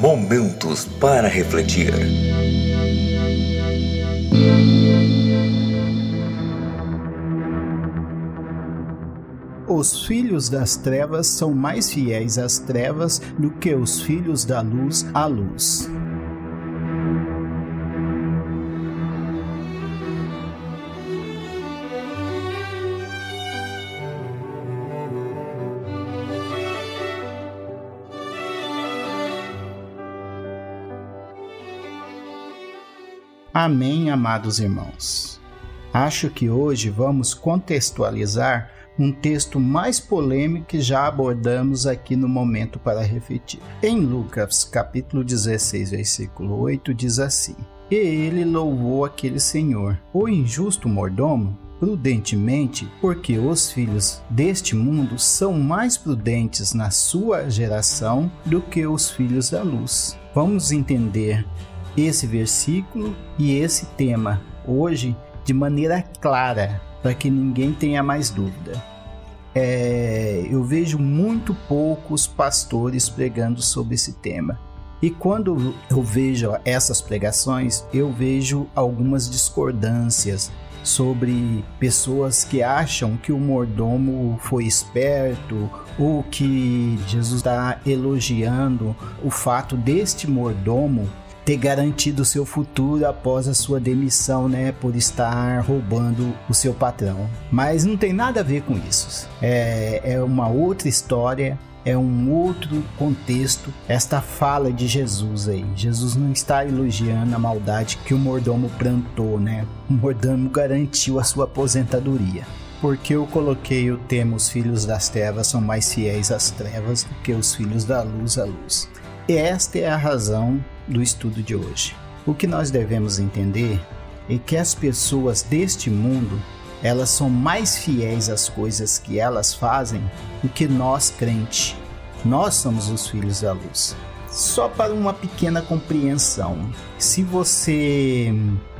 Momentos para refletir. Os filhos das trevas são mais fiéis às trevas do que os filhos da luz à luz. Amém, amados irmãos. Acho que hoje vamos contextualizar um texto mais polêmico que já abordamos aqui no momento para refletir. Em Lucas, capítulo 16, versículo 8, diz assim: E ele louvou aquele senhor, o injusto mordomo, prudentemente, porque os filhos deste mundo são mais prudentes na sua geração do que os filhos da luz. Vamos entender esse versículo e esse tema hoje de maneira clara, para que ninguém tenha mais dúvida. É, eu vejo muito poucos pastores pregando sobre esse tema. E quando eu vejo essas pregações, eu vejo algumas discordâncias sobre pessoas que acham que o mordomo foi esperto ou que Jesus está elogiando o fato deste mordomo ter garantido o seu futuro após a sua demissão, né, por estar roubando o seu patrão. Mas não tem nada a ver com isso. É, é uma outra história, é um outro contexto esta fala de Jesus aí. Jesus não está elogiando a maldade que o mordomo plantou, né? O mordomo garantiu a sua aposentadoria. Porque eu coloquei o tema Os filhos das trevas são mais fiéis às trevas do que os filhos da luz à luz. Esta é a razão do estudo de hoje. O que nós devemos entender é que as pessoas deste mundo elas são mais fiéis às coisas que elas fazem do que nós crentes. Nós somos os filhos da luz. Só para uma pequena compreensão, se você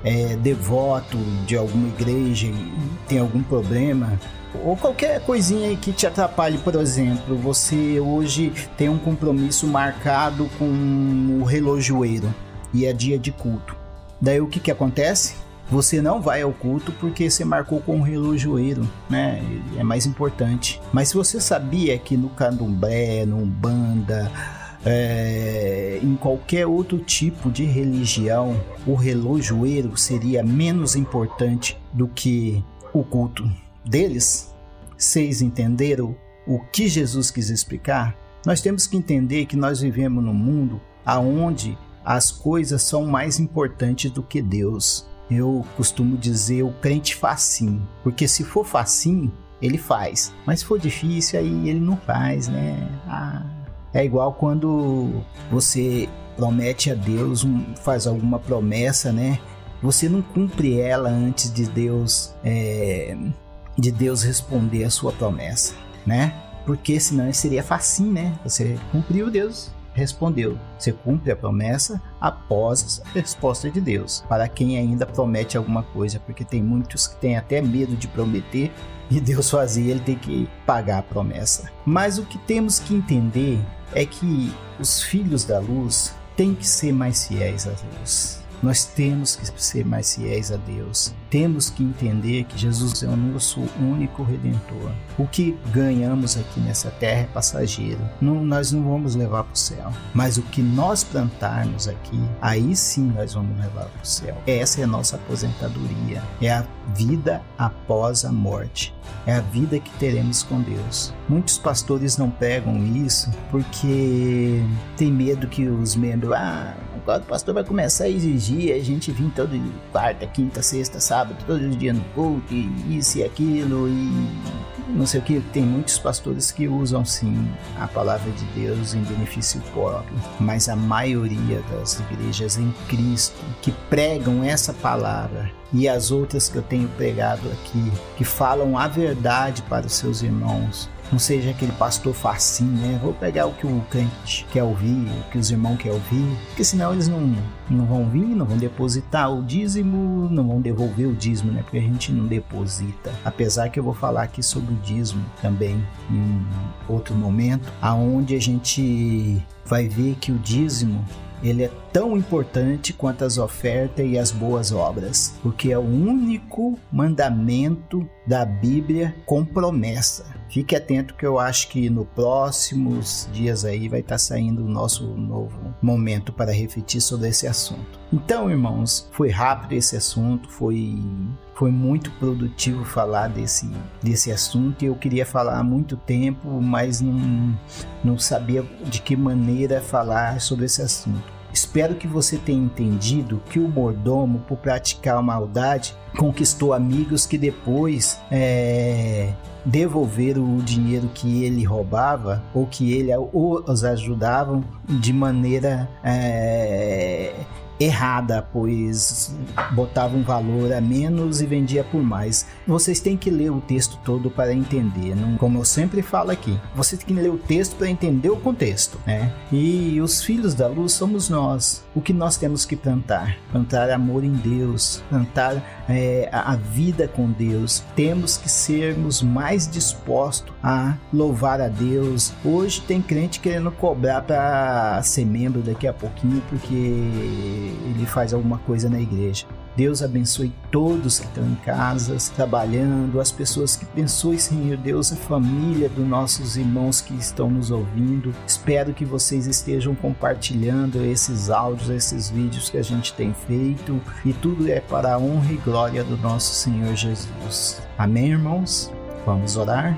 é devoto de alguma igreja e tem algum problema, ou qualquer coisinha que te atrapalhe, por exemplo, você hoje tem um compromisso marcado com o relojoeiro e é dia de culto. Daí o que que acontece? Você não vai ao culto porque você marcou com o relojoeiro, né? É mais importante. Mas se você sabia que no candomblé, no umbanda, é, em qualquer outro tipo de religião, o relojoeiro seria menos importante do que o culto deles, vocês entenderam o que Jesus quis explicar? Nós temos que entender que nós vivemos num mundo aonde as coisas são mais importantes do que Deus. Eu costumo dizer o crente facinho, porque se for facinho, ele faz, mas se for difícil aí ele não faz, né? Ah, é igual quando você promete a Deus, faz alguma promessa, né? Você não cumpre ela antes de Deus é, de Deus responder a sua promessa, né? Porque senão seria facinho, né? Você cumpriu, Deus respondeu. Você cumpre a promessa após a resposta de Deus. Para quem ainda promete alguma coisa, porque tem muitos que têm até medo de prometer e Deus fazia, ele tem que pagar a promessa. Mas o que temos que entender é que os filhos da luz têm que ser mais fiéis à luz. Nós temos que ser mais fiéis a Deus. Temos que entender que Jesus é o nosso único redentor. O que ganhamos aqui nessa terra é passageiro. Não, nós não vamos levar para o céu. Mas o que nós plantarmos aqui, aí sim nós vamos levar para o céu. Essa é a nossa aposentadoria. É a vida após a morte. É a vida que teremos com Deus. Muitos pastores não pregam isso porque tem medo que os membros, ah, o pastor vai começar a exigir a gente vir todo quarta, quinta, sexta, sábado, todos os dias no culto, e isso e aquilo, e não sei o que. Tem muitos pastores que usam sim a palavra de Deus em benefício próprio, mas a maioria das igrejas em Cristo que pregam essa palavra e as outras que eu tenho pregado aqui, que falam a verdade para os seus irmãos, não seja aquele pastor facinho, né? Vou pegar o que o crente quer ouvir, o que os irmãos querem ouvir, porque senão eles não, não vão vir, não vão depositar o dízimo, não vão devolver o dízimo, né? Porque a gente não deposita. Apesar que eu vou falar aqui sobre o dízimo também em um outro momento, aonde a gente vai ver que o dízimo ele é tão importante quanto as ofertas e as boas obras, porque é o único mandamento da Bíblia com promessa. Fique atento que eu acho que no próximos dias aí vai estar saindo o nosso novo momento para refletir sobre esse assunto. Então, irmãos, foi rápido esse assunto, foi foi muito produtivo falar desse, desse assunto. Eu queria falar há muito tempo, mas não, não sabia de que maneira falar sobre esse assunto. Espero que você tenha entendido que o mordomo, por praticar maldade, conquistou amigos que depois é, devolveram o dinheiro que ele roubava ou que ele os ajudavam de maneira é, errada, pois botava um valor a menos e vendia por mais. Vocês têm que ler o texto todo para entender, não? como eu sempre falo aqui. Você tem que ler o texto para entender o contexto, né? E os filhos da luz somos nós. O que nós temos que plantar? Plantar amor em Deus, plantar é, a vida com Deus. Temos que sermos mais dispostos a louvar a Deus. Hoje tem crente querendo cobrar para ser membro daqui a pouquinho porque ele faz alguma coisa na igreja. Deus abençoe todos que estão em casas, trabalhando, as pessoas que abençoe, Senhor Deus, a família dos nossos irmãos que estão nos ouvindo. Espero que vocês estejam compartilhando esses áudios, esses vídeos que a gente tem feito e tudo é para a honra e glória do nosso Senhor Jesus. Amém, irmãos? Vamos orar?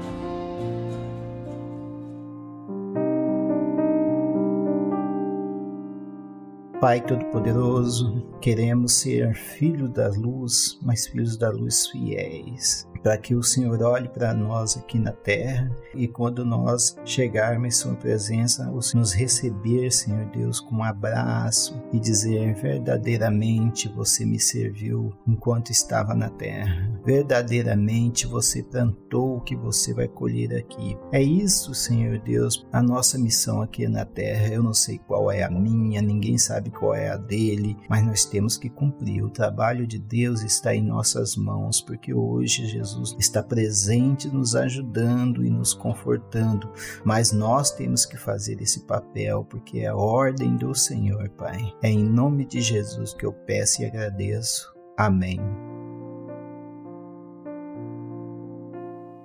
Pai Todo-Poderoso, queremos ser filhos da luz, mas filhos da luz fiéis para que o Senhor olhe para nós aqui na terra e quando nós chegarmos em Sua presença, nos receber, Senhor Deus, com um abraço e dizer: verdadeiramente você me serviu enquanto estava na terra, verdadeiramente você plantou o que você vai colher aqui. É isso, Senhor Deus, a nossa missão aqui na terra. Eu não sei qual é a minha, ninguém sabe qual é a dele, mas nós temos que cumprir. O trabalho de Deus está em nossas mãos, porque hoje, Jesus Jesus está presente, nos ajudando e nos confortando, mas nós temos que fazer esse papel porque é a ordem do Senhor, Pai. É em nome de Jesus que eu peço e agradeço. Amém.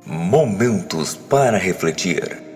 Momentos para refletir.